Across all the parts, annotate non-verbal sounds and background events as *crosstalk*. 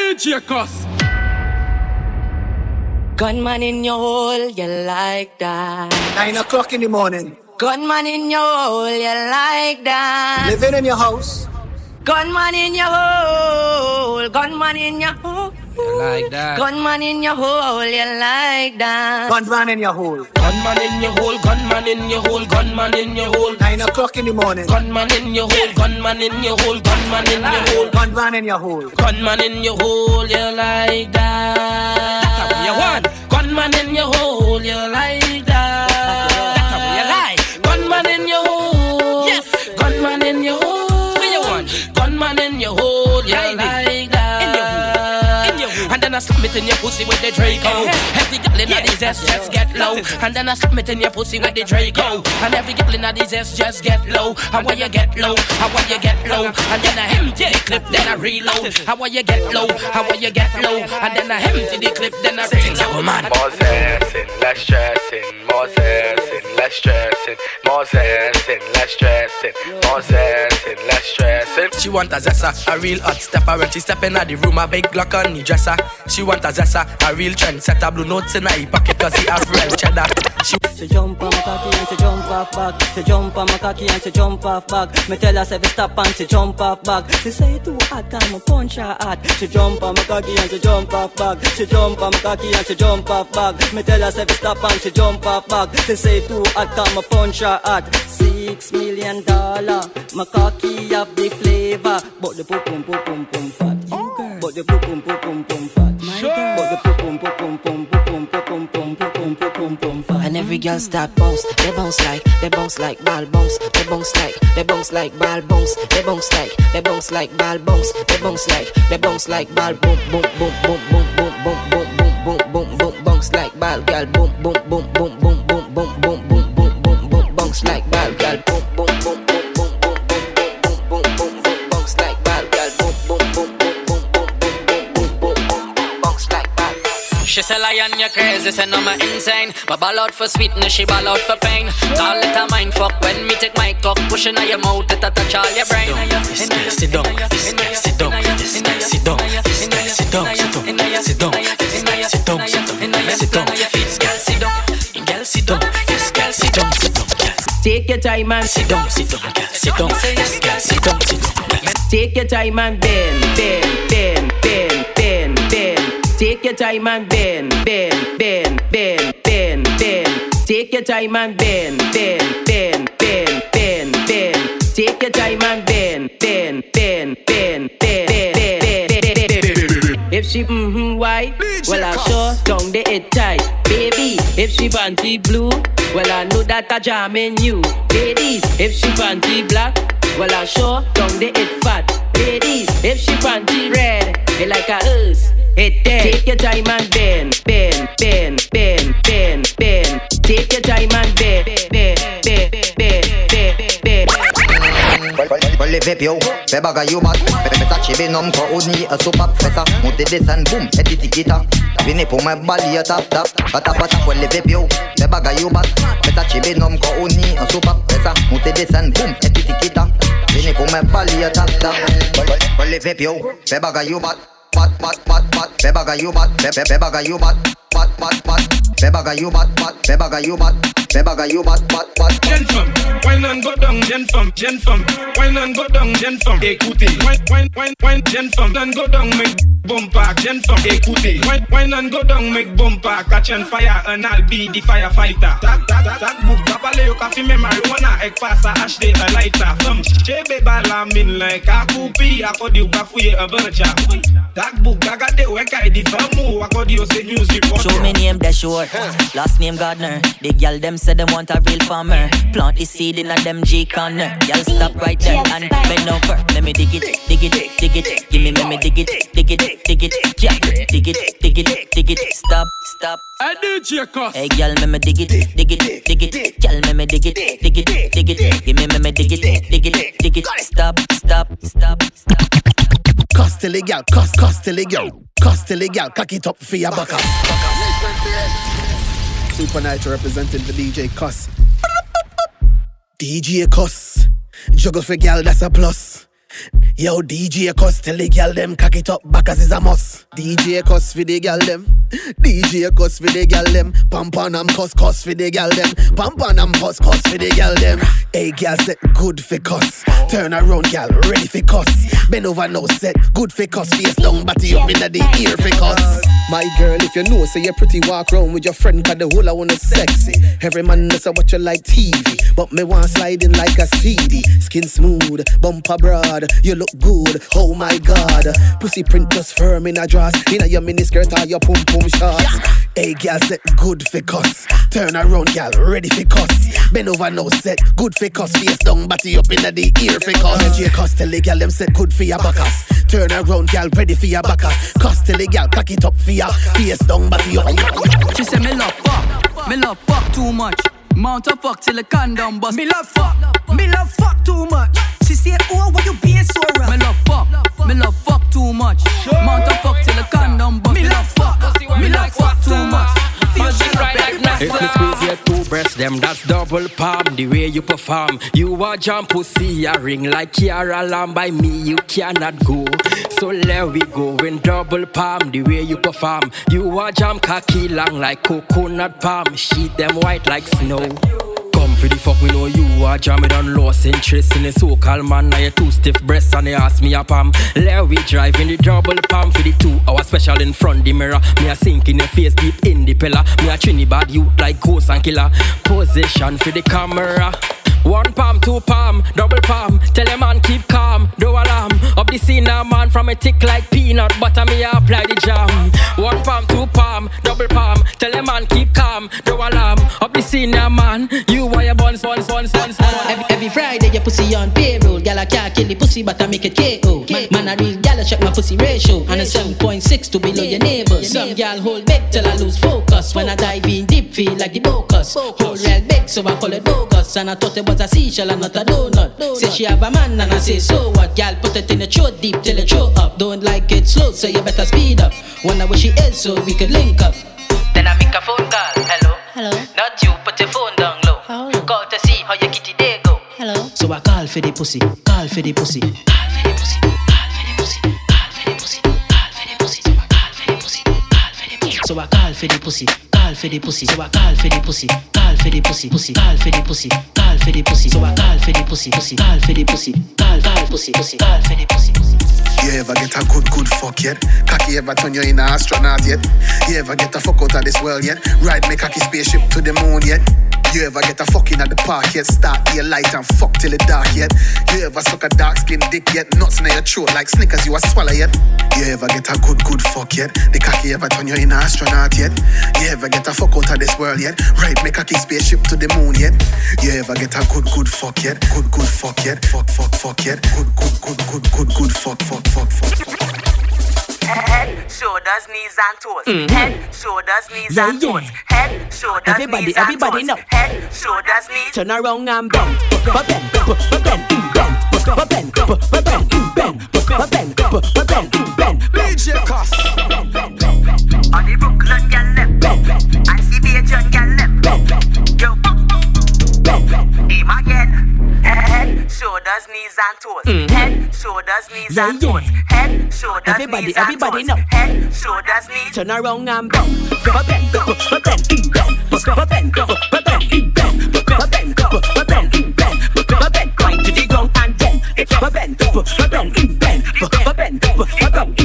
DJ CosS. Gunman in your hole, you like that. Nine o'clock in the morning. Gunman in your hole, you like that. Living in your house. Gunman in your hole, gunman in your hole. Like that. Gunman in your hole, you like that. Gunman in your hole. Gunman in your hole, gunman in your hole, gunman in your hole. Nine o'clock in the morning. Gunman in your hole, gunman in your hole, gunman in your hole. Gunman in your hole. Gunman in your hole, you like that. That's how you want. Gunman in your hole, you like I slam it in your pussy with the Draco. Every girl in these ass just get low. And then I slam it in your pussy with the Draco. And every girl in these ass just get low. How will you get low? How will you get low? And then I empty the clip, then I reload. How will you get low? How will you get low? And then I empty the clip, then I reload. Man. More stressing, less stressing, more stressing, less stressing, more stressing, less stressing, more stressing, less stressing. She want a zessa, a real hot stepper. When she step in the room, a big Glock on the dresser. She want a zessa, a real trendsetter. Blue notes in her pocket cause he have real cheddar She jump on my cocky and she jump off back. She jump on my cocky and she jump off back. Me tell her say stop and she jump off back. She say too hot, time me punch her hot. She jump on my cocky and she jump off back. She jump on my cocky and she jump off back. Me tell her say stop and she jump off back. She say too hot, time me punch her hot. Six million dollar, my cocky have the flavor, but the pum pum pum pum pum fat. But the pum pum pum pum fat. But the pum pum pum pum pum pum pum pum pum pum fat. And every girl start bounce, they bounce like, they bounce like ball bounce, they bounce like, they bounce like ball bounce, they bounce like, they bounce like ball bounce, they bounce like, they bounce like ball boom boom boom boom boom boom boom boom boom boom boom boom bounce like ball girl boom boom boom boom boom boom boom boom boom boom boom boom bounce like ball She say lion, you crazy, say no, me insane. But ball out for sweetness, she ball out for pain. Call it a mind fuck when me take my cock, pushing on your mouth, it a touch all your brain. This guy sit down, this guy sit down, this guy sit down, this guy sit down, sit down, sit down, this guy sit down, sit down, sit down, this girl sit down, girl sit down, this girl sit down, sit down, girl. Take your time and Sit down, sit down, girl, sit down, this girl sit down, sit down, girl. Take your time and bend, bend. Take your time and bend, bend, bend, bend, bend, bend. Take your time and bend, bend, bend, bend, bend, bend. Take your time and bend, bend, bend, bend, bend, bend, bend. bend, bend, bend. If she mm-hmm white, well I sure don't the head tight, baby. If she panty blue, well I know that I jam in you, ladies. If she panty black, well I sure don't the head fat. Ladies, if she panty red, they like a us. Hey. Take your time and bend, bend, bend, bend, bend, bend. Take your time and bend, bend, bend, bend, bend, bend. Olè vep yo, fe baga yo bat Fe mesa chebe nom ko odni e sopap Fesa, monte desen boom, e titi kita Vini pou men bali e tap tap Pata pata olè vep yo, fe baga yo bat Mesa chebe nom ko odni boom, e titi Fini pou mè bali yo Bali yo, fe yo bat Bat bat bat bat, fe yo bat Fe fe fe yo bat Bat bat bat, fe yo bat Bat fe yo bat Fe yo bat bat bat Jen fam, wine go down Jen fam, jen fam Wine go down Jen fam Ekouti, wine wine wine wine Jen fam, dan go down men bumper, jen femme, écoutez, wine, wine and go down, make bumper, catch on fire, and I'll be the firefighter. Tak, tak, tak, tak, book, babale yo ka fi me marijuana, ek pasa ashde a lighter, femme, chebe bala min like a kupi, akodi uka fuye a bercha. Tak book, gaga de weka edi famu, akodi yo se news report. Show me name that short. Last name Gardner. The girl them say them want a real farmer. Plant the seed in a them G corner. Girl stop right there and bend over. Let me dig it, dig it, dig it. Give me, let me dig it, dig it, dig it. Yeah, dig it, dig it, dig it. Stop, stop. I DJ CosS. Hey girl, me me dig it, dig it, dig it. Girl, me me dig it, dig it, dig it. Give me, me me dig it, dig it, dig it. Stop, stop, stop, stop. Cuss till the gal, cuss, cuss till the gal, cuss till the gal, cock it up for your buckle. Supa Nytro representing the DJ CosS. DJ CosS, juggle for gal, that's a plus. Yo, DJ CosS tell the girl them cock it up back as is a must. DJ CosS for the girl them. *laughs* DJ CosS for the girl them. Pam pam am cuss cuss for the girl them. Pam pam am cuss cuss for the girl them. Hey girl set good for cuss. Turn around girl ready for cuss. Bend over now set good for cuss. Face down body up inna the ear for cuss. My girl, if you know, say you're pretty, walk round with your friend, cause the whole I wanna sexy. Every man knows I watch you like TV, but me want sliding like a CD. Skin smooth, bumper broad, you look good. Oh my god, pussy print just firm in a dress, in a your miniskirt or your pum pum shorts. Hey, girl, set good for cuss. Turn around, girl, ready for cuss. Bend over now, set good for cuss. Face down, body up in the ear for cuss. And J cuss tell the girl them set good for your backers. Turn around, girl, ready for your backers. Cuss tell the girl, cock it up for ya. Face down, body up. She say me love fuck, me love fuck too much. Mount a fuck till the condom bust. Me love fuck, me love fuck too much. She say, oh, why you being so rough? Me love fuck, me love fuck too much. Mount them that's double palm. The way you perform, you a jump pussy, a ring like Kiara Lamb. By me, you cannot go. So let we go in double palm. The way you perform, you a jump cocky long like coconut palm. Sheet them white like snow. For the fuck, me know you are jamming on lost interest in the so-called man. Now you two stiff breasts and they ask me a palm. Let we drive in the double palm for the two hour special in front the mirror. Me a sink in your face deep in the pillar. Me a Trinidad youth like ghost and killer. Position for the camera. One palm, two palm, double palm. Tell a man keep calm, do alarm. Up the scene now, man, from a tick like peanut butter. Me apply the jam. One palm, two palm. Tell a man keep calm, do alarm. Up the scene now, man. You want your buns, buns, buns, buns, buns. Ah, every, every Friday your pussy on payroll. Gal I can't kill the pussy but I make it KO. Man, man a real gal I check my pussy ratio. And a 7.6 to below your neighbors. Some gal hold big till I lose focus. When I dive in deep feel like the bocus. Hold real big so I call it bogus. And I thought it was a seashell and not a donut. Say she have a man and I say so what? Gal put it in the throat deep till it throw up. Don't like it slow so you better speed up. Wonder where she is so we could link up. Then make a phone call. Hello. Hello. Not you, put your phone down low. How? Call to see how your kitty day go. Hello. So I call for the pussy. Call for the pussy. Call for the pussy. Call for the pussy. Call for the pussy. Call for the pussy. Call for the pussy. Call for the pussy. So I call for the pussy. Call for the pussy. So I call for the pussy. Call for the pussy. Pussy. Call for the pussy. Call for the pussy. So I call for the pussy. Pussy. Call for the pussy. Call call pussy. Pussy. Call for the pussy. You ever get a good, good fuck yet? Cocky ever turn you in an astronaut yet? You ever get a fuck out of this world yet? Ride me cocky spaceship to the moon yet? You ever get a fucking at the park yet? Start your light and fuck till it dark yet? You ever suck a dark skin dick yet? Nuts in your throat like Snickers you a swallow yet? You ever get a good, good fuck yet? The cocky ever turn you in astronaut yet? You ever get a fuck out of this world yet? Ride me cocky spaceship to the moon yet? You ever get a good, good fuck yet? Good, good fuck yet? Fuck, fuck, fuck yet? Good, good, good, good, good, good fuck, fuck, fuck, fuck, fuck. Head, shoulders, knees and toes. Head, shoulders, knees Yeah, and yeah. toes. Head, shoulders, Everybody, knees and toes. everybody toes. know. Head, shoulders, knees. Turn around and bend, but bend, but bend, bend, but bend, but bend, bend, but bend, but bend, bend. DJ CosS. Shoulders, knees and toes. Head, shoulders, knees Yeah, and yeah. toes. Head, shoulders, Everybody, knees and everybody toes. know. Head, shoulders, knees. Turn around and bend, but bend, but bend, bend, but bend, but bend, bend, but bend, but bend, bend, but bend, point to the ground and then, but bend, but bend, bend, but bend, but bend, bend,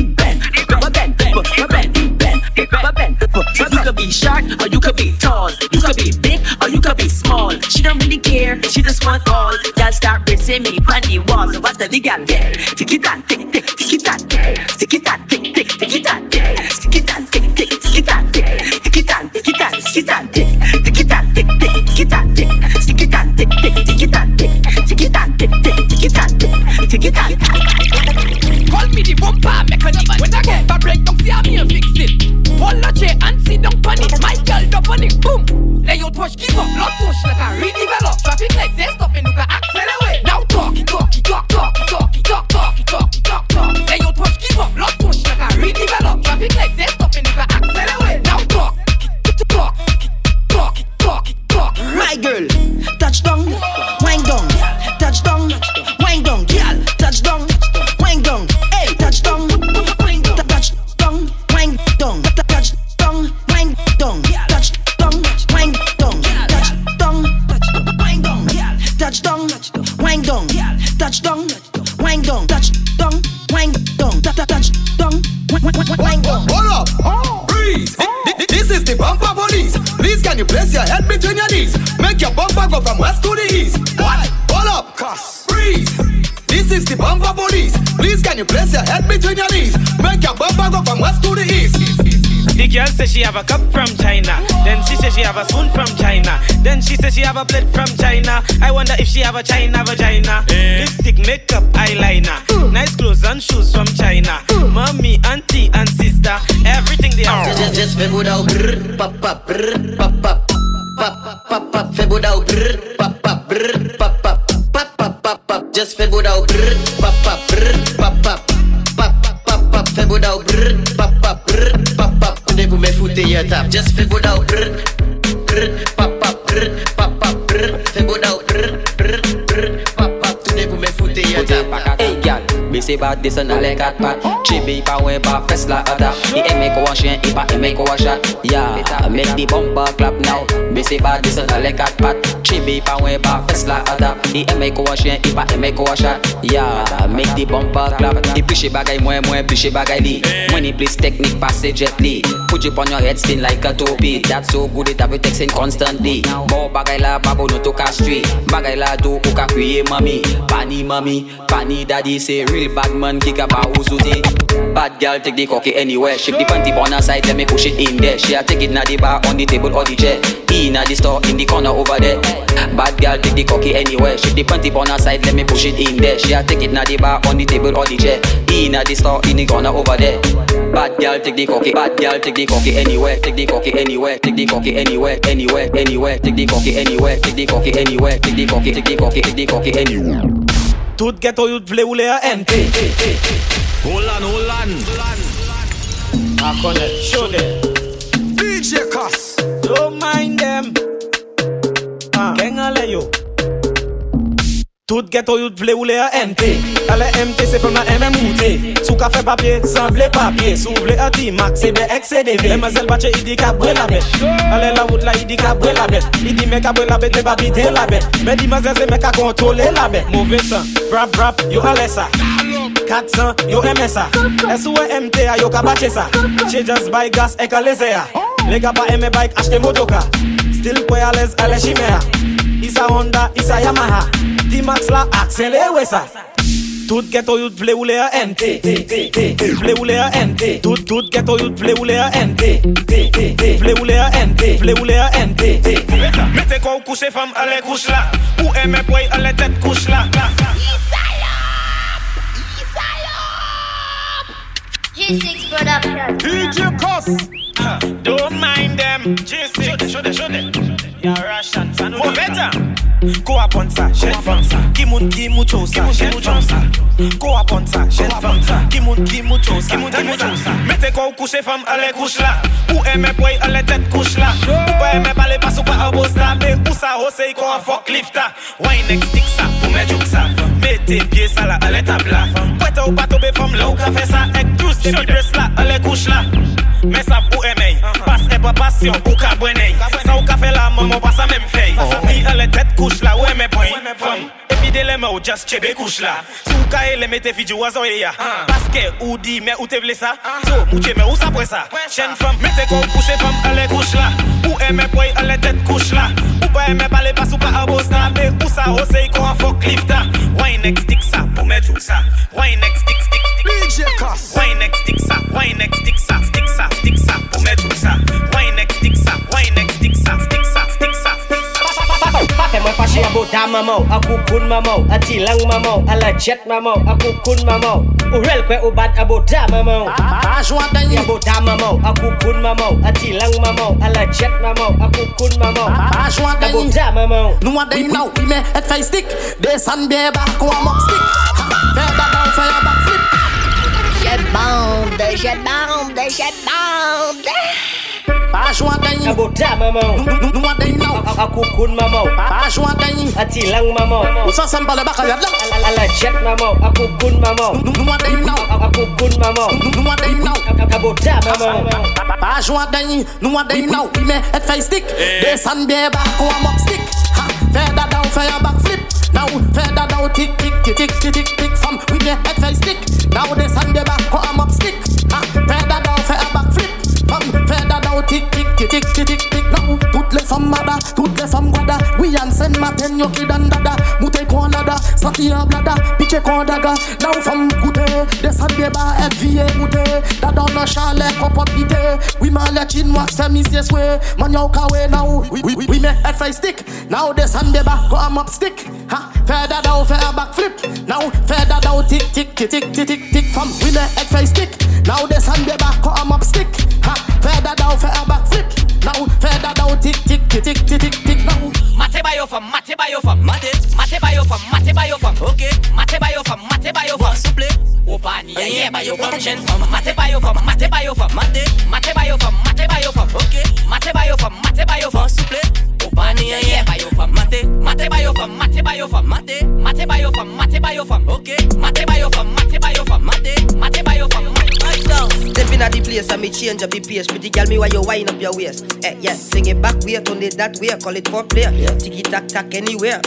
short or you could be tall. You could be big or you could be small. She don't really care. She just want all. Y'all start racing me on the wall. So what's the legal there? Tick it and tick tick tick it and tick it and tick tick tick it and tick it and tick tick tick it and tick it and tick it and tick it and on it My girl drop on it, boom. Lay out push, give up, blood push like a redevelop have a cup from China. Then she says she have a spoon from China. Then she says she have a plate from China. I wonder if she have a China vagina. Eh. Lipstick, makeup, eyeliner. Nice clothes and shoes from China. Mommy, auntie, and sister. Everything they have. Just, just, just fais boudou, brr, pap, pap, brr, pap, pap, pap, pap, pap, fais boudou, brr, pap, pap, brr, pap, pap, pap, pap, pap, pap, just fais boudou, brr, pap, pap, brr, your tap, just bisi bat disen ale kat pat Chibi pa wen pa fes la ata I eme ko wan chien, i pa eme ko wan chat Yeah, make the bumper clap now. Bisi bat disen ale kat pat Chibi pa wen pa fes la ata I eme ko wan chien, i pa eme ko wan chat Yeah, make the bumper clap. I piche bagay mwen, mwen piche bagay li Mwen ni please technique passe jet li Put it on your head spin like a topi That's so good it have you texting constantly. Bo bagay babo no to ka street Bagay la do ou ka mami Pani mami, pani daddy say real bad man kick a ba uzuti Bad girl take the cocky anywhere. Shake the panty on her side let me push it in there. She a take it na the bar on the table or the chair. In a the store in the corner over there. Bad girl take the cocky anywhere. Shake the panty on her side let me push it in there. She a take it na the bar on the table or the chair. In a the store in the corner over there. Bad girl take the cocky Bad girl take the cocky anywhere. Take the cocky anywhere Take the cocky anywhere Anywhere anywhere. Take the cocky anywhere Take the cocky anywhere Take the cocky Take the cocky Take the cocky anywhere Tout ghetto youth vle ou le a NT Hold on, hold ah, on I connect, show them. DJ CosS. Don't mind them. Ah. Gang ale yo Tout ghetto yout vle ou le a NT Ale MT se fèm la MMOT Sou ka fè papye, san vle papye. Sou vle a T-Max, se be ek se deve Lè mè bache, i di ka bre la bet Ale la wout la, i di ka bre la bet I di mè ka bre la bet, ne ba bide la bet Me di mè se me ka kontrole la bet Mouve san, brap brap, yo ale sa. 400, yo eme sa. S.O.E. MT a, yo ka bache sa. Che just buy gas, e ka leze ya Le ka pa eme bike, achte motoka. Still kwe alez, ale shime ya Isa Honda, isa Yamaha. Di max la aksele we sa Tout ghetto youth vle ou le a NT Vle ou le a NT Tout tout ghetto youth vle ou le a NT Vle ou le a NT Vle ou le a NT Mete kou kouche fam ale kouche la Ou eme pwoy ale tet kouche la G6 Production. DJ Cuss. Don't mind them. G6. Show them, show them, show them. You're Russian. Move it Ko apon sa, shen fam sa. Ki moun ki mou chou sa, shen chou sa Ko apon sa, shen fam sa Ki moun ki mou chou sa, shen chou sa. Mete ko ou couche fam ale couche la Ou eme boy ale tête couche la Ou pa eme pale pas ou pa abo sta Me ou sa hose ko a fuck lifta. Wine next stick sa, pou me juk sa. Mete pied sa la ale tabla. Kwete ou pa tobe fam la ou ka fe sa. Ek tous de mi dress la, ale couche la Me sav ou eme Pas e pa pasyon ou ka bwene Sa ou ka fe la maman pa sa mem fey Ni ale tête couche la ou eme boy Fam, epi de leme ou just chebe couche la Sou ka e leme te fiji wazo e ya. Paske ou di me ou te vle sa So mouche me ou sa pwe sa Chen fam, mete ko ou couche fam ale couche la Ou eme boy ale tête couche la Ou pa eme pale pas ou pa abo sta Me ou sa hose ko a fuck lifta Wine next stick sa pou me juk sa Wine next stick stick stick DJ CosS Wine next stick sa, wine next stick sa Stick sa, stick sa pou me juk sa Wine next stick sa, wine next stick sa Stick sa, stick sa, stick sa Pakai mwen fache a bota mamau, a kukun mamau, a tilang mamau, a la jet mamau, a kukun mamau. O real kwe o bad a bota mamau. A jwa danyi. A bota mamau, a kukun mamau, a tilang mamau, a la jet mamau, a kukun mamau. A jwa A danyi. bota mamau. Nou a danyi nou, ime et fay stick Desan be bak ou a mok stick Ha, Fè da down, fè a back flip Je bande, je bande, je bande. A jwa danyi. A bota mamau. Nou a danyi nou. A kukun mamau. A jwa danyi. A tilang mamau. Ou sa sem pale baka yad la A la jet mamau, a kukun mamau. Nou a danyi nou. A kukun mamau. Nou a danyi nou. A bota mamau. A jwa danyi. Nou a danyi nou. Ime et fay stick eh. Desan be bak ou a mok stick Ha, Fè da down, fè a back flip now further down, tick, tick, tick, tick, tick, tick, tick, from with the head face stick. Now the sun the back, how I'm up stick. Ah, further down, for a back flip. From further down, tick, tick, tick, tick, tick, tick, tick. Now toutes les femmes mada, toutes les femmes guada. Oui, and send my ten yo kid and dada. Mute ko nada, Saki en blada, piche kon daga La ou koute, desan beba, ek vie moute Dadan nan chale kopot bite le chin wak se misye swe Man yo kawe na We we me head fay stick Na desan beba, go am up stick Ha, fe dada ou fe a back flip Na ou fe dada ou tik tik tik tik tik tik tik Fam, we me head fay stick Na desan beba, go am up stick Ha, fe dada ou fe a back flip Na ou fe dada ou tik tik tik tik tik tik tik Now Mate bayo fam, mate bayo fam, mate, mate fam, mate by your fam, ok Mate by your fam, mate by your fam, souple Ou pa ni a ye by your fam, jen fam Mate by your fam, mate by your fam, mate Mate by your fam, mate by your fam, ok Mate by your fam, mate by your fam, souple Ou pa ye by your fam, mate Mate by your fam, mate by your fam, mate Mate by your fam, mate by your fam, ok Mate by your fam, mate by your fam, mate Step in at the place and me change up the pace. Pretty girl, me why you wind up your waist. Eh, yeah, sing it back, way, turn it that way. Call it for play. Yeah. Tiki tack tack anywhere.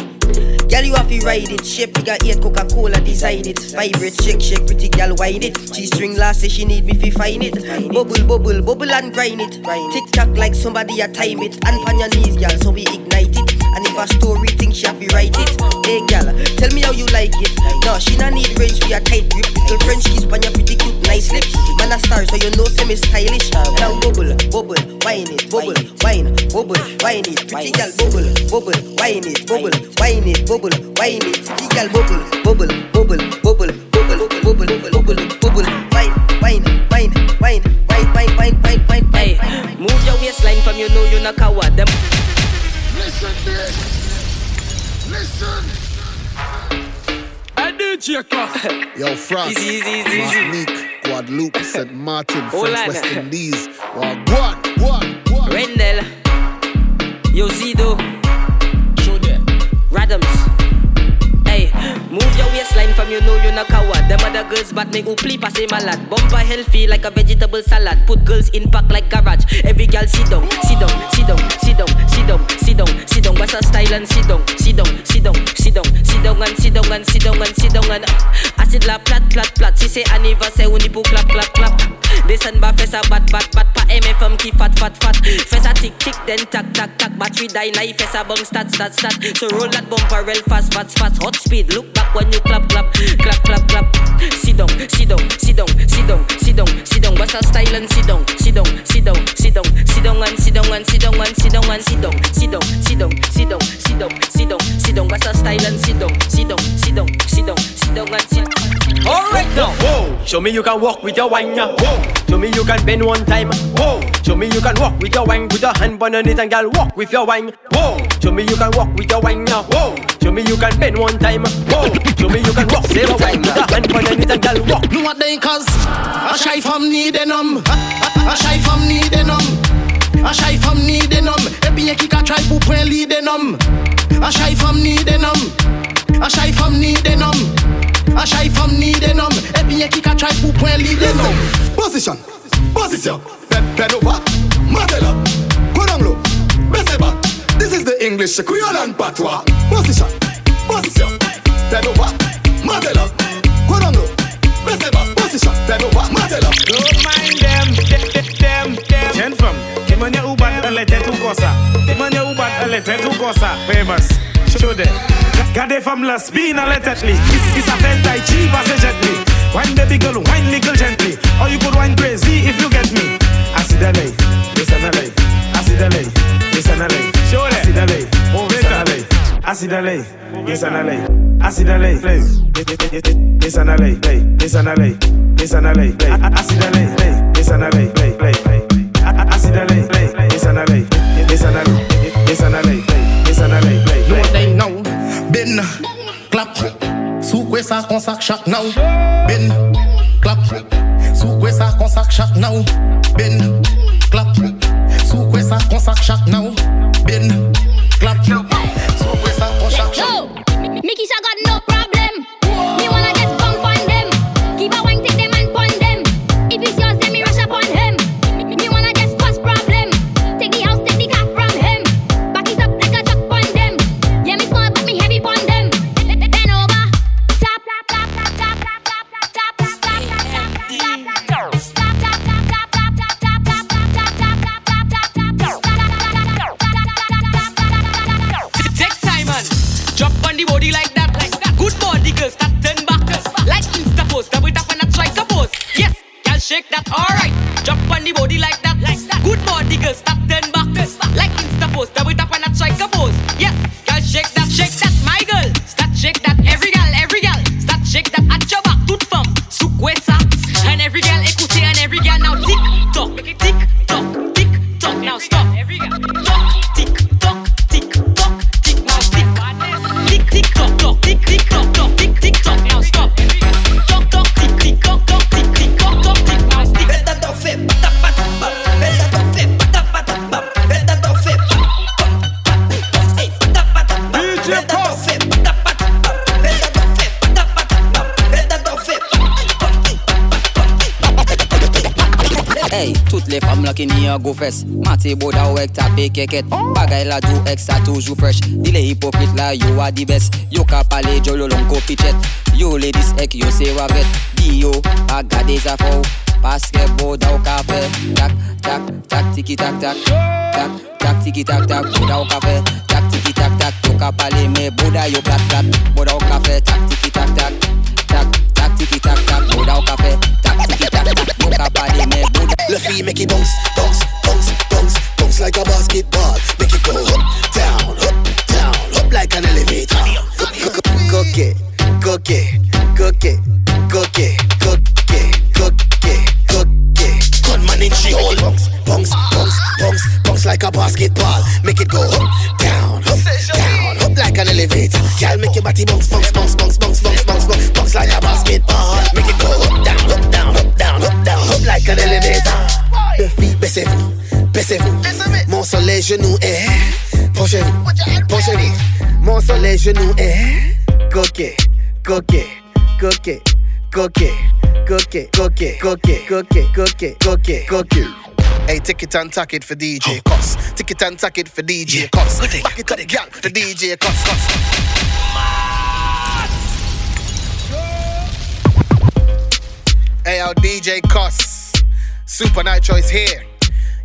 Girl, you have to ride it. Shape figure eight, Coca Cola design it. Vibrate, shake, shake, pretty girl, wine it. G string last say she need me fi find it. Bubble, bubble, bubble and grind it. Tick tock like somebody a time it. And on your knees, girl, so we ignite it. And if a story think she have to write it. Hey, girl, tell me how you like it. No, she not need range for a tight grip. Little French kiss on your pretty cute, nice lips. Man a star, so you know semi stylish. Now bubble, bubble, wine it, bubble, wine, bubble, wine it. Pretty girl, bubble, bubble, wine it, bubble, wine it, bubble, wine it. Pretty girl, bubble, bubble, bubble, bubble, bubble, bubble, bubble, bubble, wine, wine, wine, wine, wine, wine, wine, wine, wine, Hey, move your waistline from you know you're not coward. Them Listen this. Listen. I do Jacobs. Yo, France, Easy, easy, easy, easy. Martinique, Guadeloupe, St. Martin, French. West Indies. Well, guan, guan, guan. Rendell, Yo Zido, move your waistline from you know you're not coward. Them other girls but make upli pass him a lot. Bumper healthy like a vegetable salad. Put girls in pack like garage. Every girl sit down, sit down, sit down, sit down, sit down, sit down, sit down. What's her style and sit down, sit down, sit down, sit down, sit down and sit down and sit down and sit down and acid la plat plat plat. Si c'est anniversaire on y pour clap clap clap. Descend ba fais ça bat bat bat pas MFM qui fat fat fat. Fais ça tic then tac tac tac. Battery die now fais ça bang stat stat stat. So roll that bumper real fast fast fast. Hot speed look back when you clap clap clap clap clap. Sit down sit down sit down sit down sit down sit down. What's her style and sit down sit down sit down sit down sit down and sit down and sit down and sit down and sit down sit down sit down Show me you can walk with your wine. Whoa. Show me you can bend one time. Whoa. Show me you can walk with your wine. Put your hand on it and girl walk with your wine. Whoa. Show me you can walk with your wine. Whoa. Show me you can bend one time. Whoa. Show me you can walk with your wine. Put your hand on it and girl walk. know what they cause A shy fam need num A shy fam need num A shy fam need a num E bien qui ka try pour point lead a A shy fam need num A shy fam need num a shy from need en E binye ki ka pou pwen lead en om Position, position. Bed over, matel up Konan lo, bese ba This is the English, Creole and Patois. Position, position. Bed over, matel up Konan lo, bese ba Position, bed over, matel up Don't mind them, them, them Jen fam, mwenye ubat alete tu kosa. Mwenye ubat alete tu kosa. Famous Show them. Gardez femme la spin allegedly. This is a fed tai chi passagetly. Wine baby girl, wine me girl gently. Or you could wine crazy if you get me. I see the lay, listen the lay. Alley, see the the lay. Show that. I see the lay, listen the lay. I see the lay, listen the lay. I see the lay, listen the lay, listen the lay, listen the lay. I see the lay, Alley, the lay, listen the lay. I see the lay, listen the. Sou kwe sa konsak chak nou Ben, klap Sou kwe sa konsak chak nou Ben, klap Sou kwe sa konsak chak nou Ben, klap chick that all toutes les femmes là a go fest Mati boda ou ek tape keket. Bagay la do ek sa toujou fresh. Di le hypocrite la yo a di best. Yo ka pale jolo long ko pichet Yo ladies ek yo se wavet Di yo a gade zafou Paske boda ou ka fe. Tak, tak, tak, tiki tak tak. Tak, tak, tiki tak tak. Boda ou ka fe. Tak, tiki tak tak. Yo ka pale me boda yo plat plat. Boda ou ka fe. Tak, tiki tak tak tac, tac tiki tac tac, boda au café, tac tiki tac tac, boca pa de me boda. Le fille make it bounce, bounce, bounce, bounce, bounce like a basketball. Make it go up, down, up, down, up like an elevator. Cook it, cook it, cook it, cook it, cook it, cook it, cook it. Gunman in she hole, bounce, bounce, bounce, bounce, bounce like a basketball. Make it go up, down, up, down, up like an elevator. Girl, make your body bounce, bounce, bounce, bounce, bounce, bounce a basketball. Make it go up, down, up, down, up, down, up, down, up like an elevator. Filles, baissez-vous, baissez-vous. Mon sur les genoux est. Eh. Penchez-vous, penchez-vous. Mon sur les genoux est. Eh. Coquet, coquet, coquet, coquet, coquet, coquet, coquet, coquet, coquet, coquet, coquet. Hey, tick it and tack it for DJ CosS. Tick it and tack it for DJ CosS. Back it up, gal, for DJ CosS, Cuss. Hey, yo, DJ CosS. Super Night Choice here.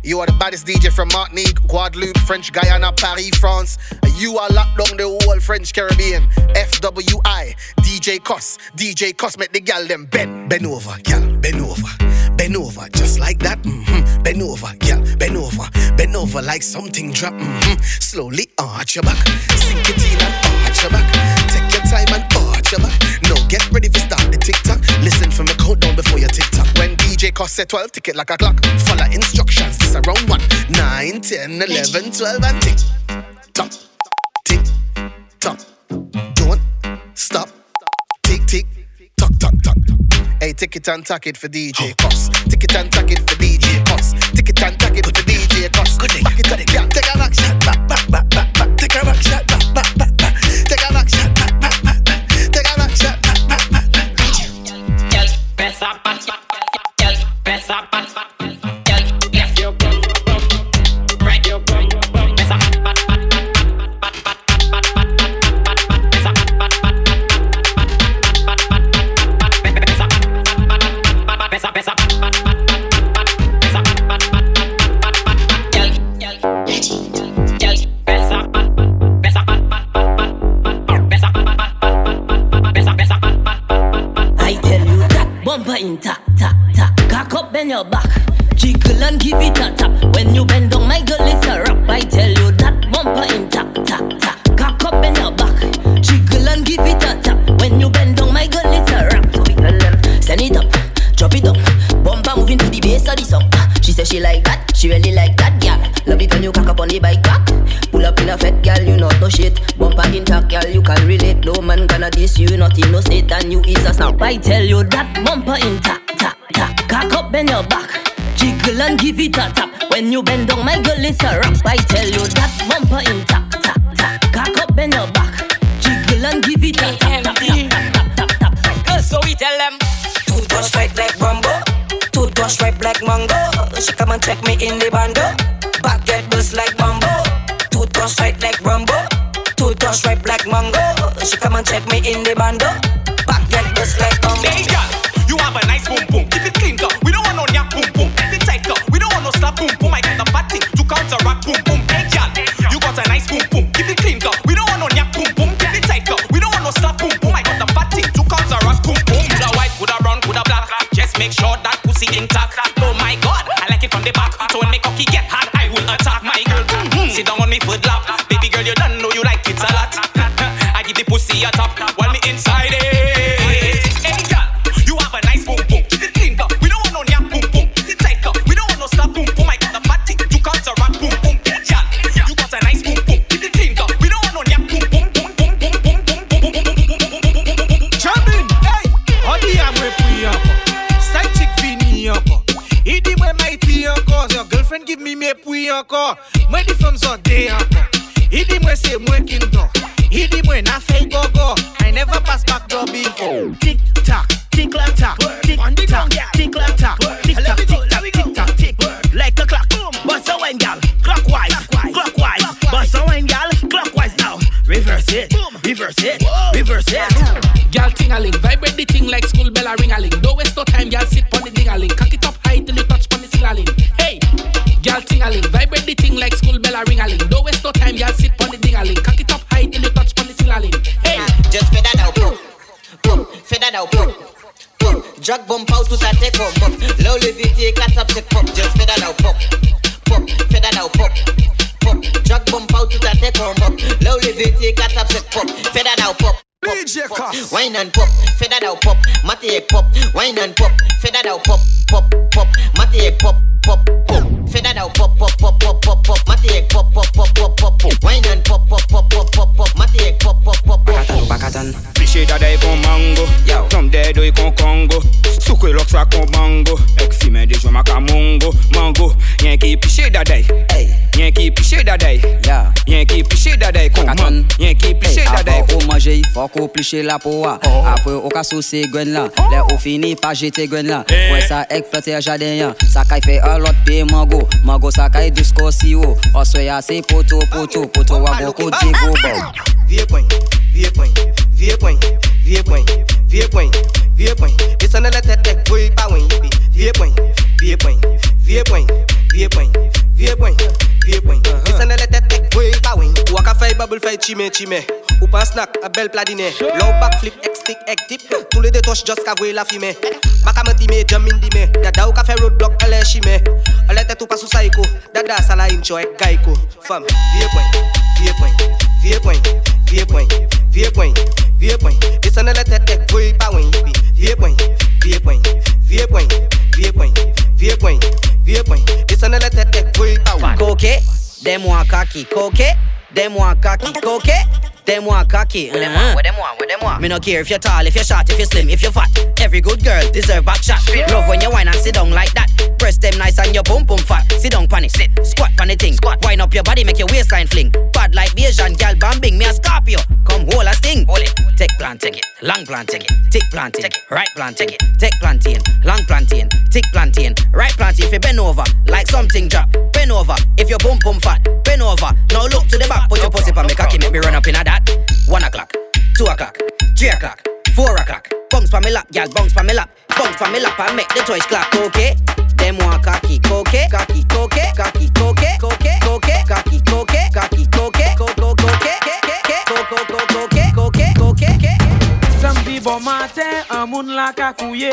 You are the baddest DJ from Martinique, Guadeloupe, French Guyana, Paris, France. You are locked down the whole French Caribbean. FWI, DJ CosS, DJ CosS, make the gal them bend. Bend over, gal, bend over. Bend over, just like that. Mm-hmm. Bend over, gal, bend over. Bend over like something drop. Mm-hmm. Slowly arch your back. Sink it in and arch your back. Take your time and arch your back. No, get ready for start the TikTok. Listen for me countdown before your TikTok. When DJ CosS say 12, tick it like a clock. Follow instructions, this around 1, 9, 10, 11, 12, and tick. Tock, tick, tock. Don't stop. Tick, tick, tock, tock, tock. Hey, tick it and tack it for DJ CosS. Tick it and tack it for DJ CosS. Tick it and tack it for DJ CosS. Good day, back it up, yeah. Take a back shot, back, back, back, back, back. Take a back shot, back, besa, besa. Give it a tap. When you bend down, my girl, it's a rap. I tell you that bumper intact, tap, tap. Cock up, bend your back. Jiggle and give it a tap, tap, tap, tap, tap, tap. Girl, so we tell them. Toothbrush right like Rambo. Toothbrush ripe like mango. She come and check me in the bando. Back get bust like bambo. Toothbrush right like Rambo. Toothbrush ripe like mango. She come and check me in the bando. Back get bust like bambo. Hey girl, you have a nice boom see them talk. Reverse it, reverse it, reverse it. Girl ting-a-ling, vibrate the thing like school bell a ring-a-ling. Don't waste no time, girl sit pon the ding-a-ling. Cock it up high till you touch pon the ceiling. Hey, girl ting-a-ling, vibrate the thing like school bell a ring-a-ling. Don't waste no time, girl sit pon the ding-a-ling. Cock it up high till you touch pon the ceiling. Hey, Just fais that out, pump, pump, fais that out, pump, pump. Drag bump out tout à tes pump, pump. Low levité, quatre up, c'est pump. Just fais that out, pump, pump, fais that out, pump, pump. Drag bump out tout à tes pump, Elevate, got upset pop, feather now pop. Fais that out, pump. DJ CosS. Wine and pop, fais that out, pop. Matty egg pop, wine and pop, fais that out, pop, pop, pop. Matty egg pop, pop, pop. Fais that out, pop, pop, pop, pop, pop, pop. Matty egg pop, pop, pop, pop, pop, pop. Wine and pop, pop, pop, pop, pop, pop. Matty egg pop, pop, pop, pop, pop. Bakatan Piché dadai kon mango Tom dedo kon kongo Soukwe loksa kon bango Ek fime de jwa maka mongo Mango Yen ki piché dadai Yen ki piché dadai Yen ki piché dadai kon man Yen ki piché dadai Avant ou manger, faut kou pliche la pou wa Apre ou ka sou se gwen lan Le ou fini pa jete gwen lan Wè sa ek plete jaden yan Sa kay fe alot pe mango Mango sa kay disko si yo Oswe ya se poto poto Poto wa boko di go bou Vie point, vie point, vie point, vie point, vie point, vie point Esan nan la tete ek pa wen yipi Vie point, vie point, vie point, vie point, vie point, vie point Esan nan la tete ek pa wen Waka fay bubble fay chime chime Ou pas snack, a bel pladinet Low back flip, egg stick, egg dip Toule de tosh just ka vwe la fime Baka me time, jam in dime Dada ou ka fe roadblock, ale shime Ale tet ou pas ou saiko Dada sala incho ek gaiko Fam, vie point, vie point, vie point, vie point, vie point, vie point Esan ale tet ek vwe pa wen yipi Vie point, vie point, vie point, vie point, vie point, vie point Esan ale tet ek vwe pa wen Koke, dem wakaki, koke Des moi kaki Coquet Them want cocky, uh-huh. With them one, with them one. Me no care if you're tall, if you're short, if you're slim, if you're fat. Every good girl deserve back shot. Love when you whine and sit down like that. Press them nice and your boom boom fat. Sit down pan it, sit, squat pan the thing. Squat. Wind up your body, make your waistline fling. Bad like Asian gal bambing, me a Scorpio. Come hold a sting. Hold it. Take plant, take it. Long plant, take it. Tick planting. Right plant, take it. Take planting. Long planting. Tick planting. Right planting. If you bend over, like something drop. Bend over. If your boom boom fat, bend over. Now look to the back, put your pussy on me cocky, make me run up in a that. One o'clock, two o'clock, three o'clock, four o'clock. Bounce pa me lap, gal, bounce pa me lap, bounce pa me lap and make the toys clap. Okay, Fais-moi kaki coquet, kaki coquet, kaki coquet, coquet, coquet, kaki coquet, kaki coquet, coco coquet, coco coquet, coquet, coquet. Samedi bon matin, un moun la kakouye.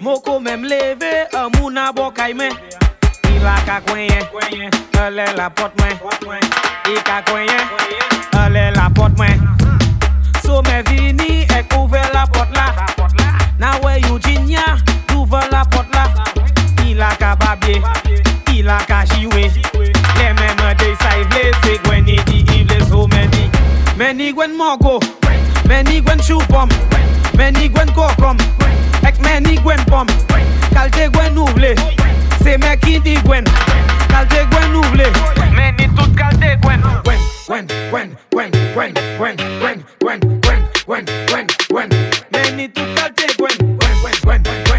Moko même levé, un moun a bon kaime. Il a kakouye, allez la porte main. Il kakouye, allez la porte main. Sommet vini, ek ouve la porte la. Na we Eugenia, ouve la porte la. La ka babye, i la ka jiwe Le meme dey sa ivle, se gwen ni di ivle so meni Meni gwen mogo, meni gwen chupom Meni gwen kokom, ek meni gwen pom Kalte gwen ouvle, se me ki di gwen Kalte gwen ouvle, meni tout kalte gwen Gwen, gwen, gwen, gwen, gwen, gwen, gwen, gwen, gwen, gwen, gwen, gwen Meni tout kalte gwen, gwen, gwen, gwen,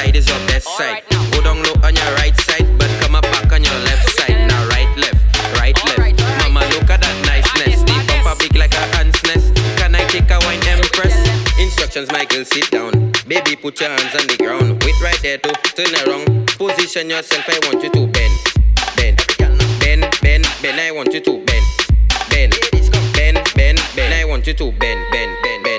side is your best side. Go down low on your right side, but come up back on your left side. Now right, left, right, left. Mama, look at that niceness. The bumper big like a ant's nest. Can I take a wine empress? Instructions, Michael, sit down. Baby, put your hands on the ground. Wait right there to turn around. Position yourself. I want you to bend, bend, bend, bend, bend. I want you to bend, bend, bend, bend, bend. I want you to bend, bend, bend, bend, bend, bend,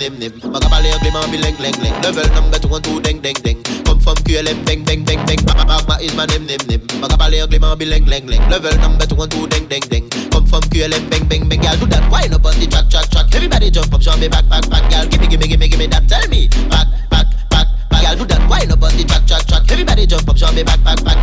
my name, name, name. Magabalé, Clément, bileng, leng, leng. Level number two and two, ding, ding, ding. Come from QLM, bang, bang, bang, bang. Magma is my name, name, name. Magabalé, Clément, bileng, leng, leng. Level number two and two, ding, ding, ding. Come from QLM, bang, bang, bang. Girl, do that wine up on the track, track, track. Everybody jump up, show me back, back, back. Girl, gimme, gimme, gimme, gimme that. Tell me, back, back, back, back. Do that wine up on the track, track, track. Everybody jump up, show me back, back, back.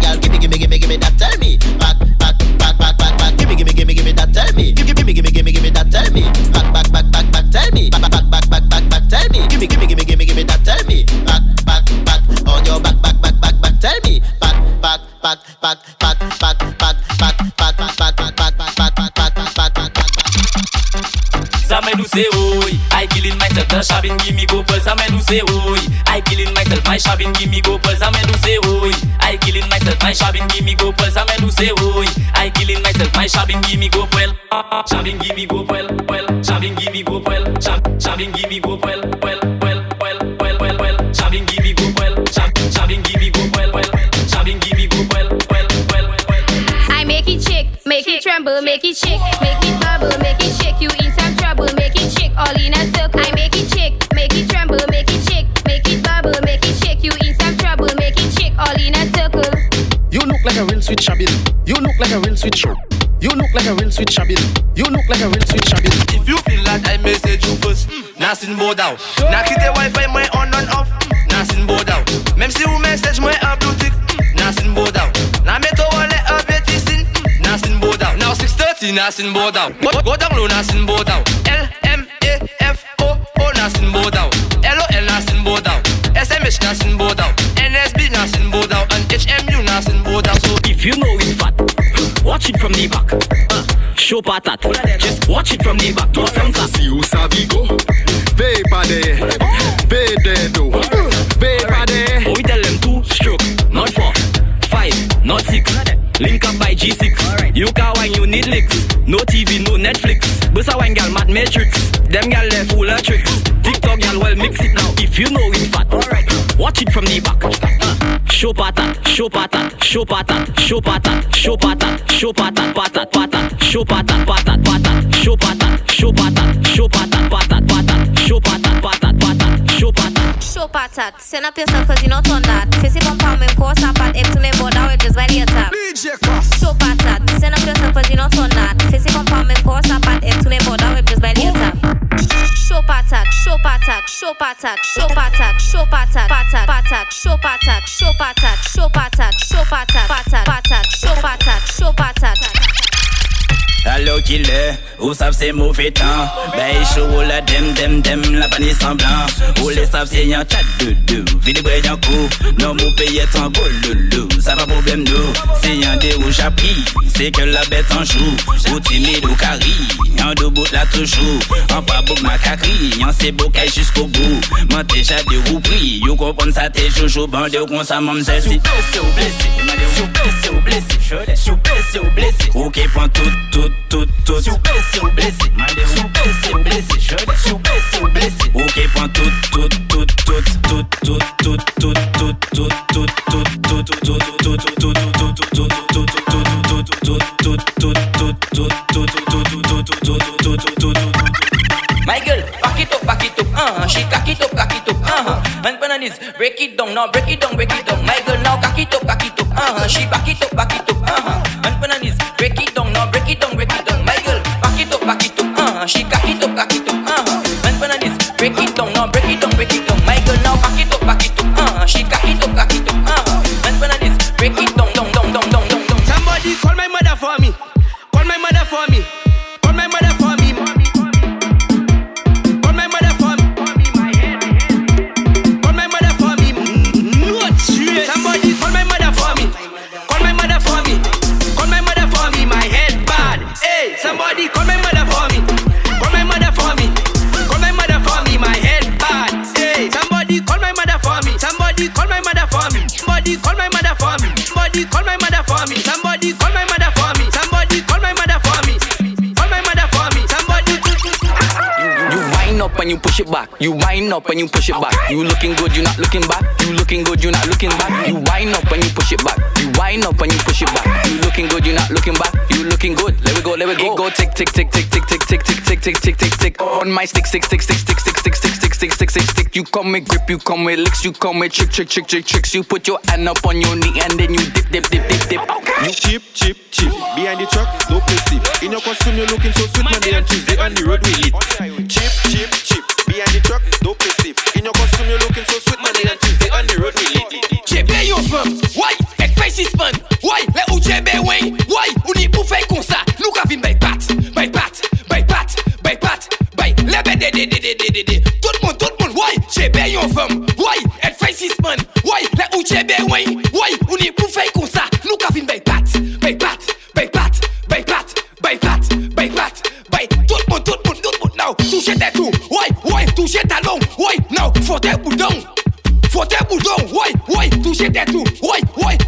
Say, oi, I killing myself, my shabin give me go pulse. Some do say, oi, I killing myself, my shabin give me go pulse. Some do say, oi, I killing myself, my shabin give me go well. Shabin give me go well, well. Shabin give me go well, shabin give me go well, well, well, well, well, well, well. Shabin give me go well, shab, shabin give me go well, well. Shabin give me go well, well, well, well. I make it shake, make it tremble, make it shake, make it bubble, make it like a real sweet shabby. You look like a real sweet show. You look like a real sweet shabby. You look like a real sweet shabby. If you feel like I message you first. Mm, nothing more down. Knock keep the wifi my on and off. Nothing more down. Mem si vous message, my up Bluetooth. Mm, nothing more down. La météo, elle est up et ici. Nothing more down. Now 6:30, nothing more down. Go, go down low, nothing more down. L M A F O O, nothing more down. L O L, nothing more down. S M H, nothing more down. You know it fat, watch it from the back. Uh, show patat, just watch it from the back. No front Si you savvy go, ve pas de, ve de do, ve pas de. Oh, we tell them two stroke, not four, five, not six. Link up by G6. You can wine, you need licks. No TV, no Netflix. But I wine gal mad matrix. Them gal they full of tricks. TikTok gal well mix it now. If you know it. Watch it from the back. Uh, show patat, show patat, show patat, show patat, show patat, show patat, patat, patat, show patat, patat, patat, show patat, show patat, show patat, patat, patat, show patat, patat, patat, show patat. Show patat, send up yourself cause you not on that. Fizzy pump out, même course up at M to me board out just by the attack. Show patat, attack, shop attack, shop attack, shop attack, shop attack, attack, attack, shop attack, shop attack, shop attack, shop attack, attack, attack, shop attack, shop attack. Allo killer, ou savent c'est mauvais temps Ben chaud la dem dem dem la panne semblant Ou les savent c'est y'en chat de deux Vide y'en coup, non paye ton beau loulou Ça va problème nous, c'est des rouges à prix C'est que la bête en joue, ou timide ou En deux là toujours, en pas bout ma cacri En c'est beau jusqu'au bout, m'en déjà de roues pris You comprends ça t'es joujou, bandé ou qu'on ça m'en c'est blessé ou blessé, si. Ou blessé ou blessé Si ou blessé ou blessé, ok prends tout tout tout tout Si ou blessé ou blessé, si ou blessé blessé Si ou blessé ok prends tout tout tout tout tout tout tout tout tout tout tout tout tout tout tout tout uh uh And break it down, now break it down, break it down My girl now cock it up, cock it up, uh She back it up, back it up, uh And on this, break it down, now break it down, break it down My girl, back it up, back it up, uh. She cock it up, cock it up, uh. And when on this, break it down, now break it down, break it down My girl. Now cock it up, back it up, uh. She cock Somebody call my mother for me. Somebody call my mother for me. Somebody call my mother for me. Call my mother for me. Somebody. You wind up and you push it back. You wind up and you push it back. You looking good, you not looking back. You looking good, you not looking back. You wind up and you push it back. You wind up and you push it back. You looking looking good, you not looking back. You looking good. Let we go, let we go. Go tick tick tick tick tick tick tick tick tick tick tick tick tick. On my stick stick stick stick stick stick stick stick stick stick stick stick stick. You come with grip, you come with licks, you come with trick trick trick trick tricks. You put your hand up on your knee and then you dip dip dip dip dip. You cheap, cheap, cheap. Behind the truck, no perceive. In your costume, you're looking so sweet. Monday and Tuesday on the road we lit. Cheap, cheap, cheap. Behind the truck, no perceive. In your costume, you're looking so sweet. Monday and Tuesday on the road we lit. Chebe yo fam, why? Ek fay sispan, why? Le ou chebe wen, why? Ou ni pou fay kon sa, nou ka vin bay bay bay Le be de de de Tout tout? Le pat, bay pat, bay pat, pat, pat, bay pat, bay Tout moun, tout tout talon, boudon boudon,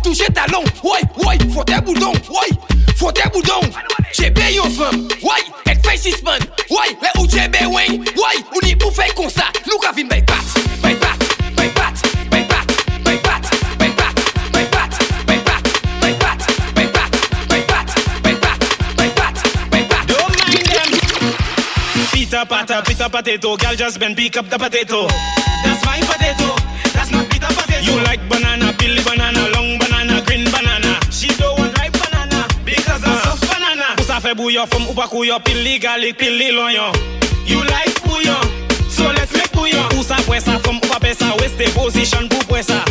touchez talon, ouais, ouais, fote boudon, boudon. Isis man, woy, ou be ou ni pou fey kon sa Nou ka vin bay bay Pita pata, pita potato Gal just been pick up the potato That's my potato That's not pita potato You like banana, Billy banana fe bouyon Fom ou pa kouyon Pil li galik, pil li lonyon You like bouyon So let's make bouyon Ou sa pwe sa Fom ou pa pe sa Weste position pou pwe sa?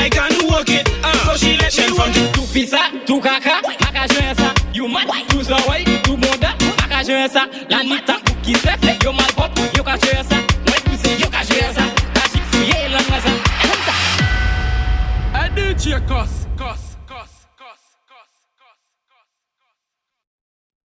I can work it uh, So she let me work it. Tou pisa, tou kaka Aka jwen sa You mad, you sa way Tou bonda Aka jwen sa La nita Ki se fe Yo mal pop Yo ka jwen sa Mwen puse Yo ka jwen sa Kajik siye lan la sa Kom sa Adi chekos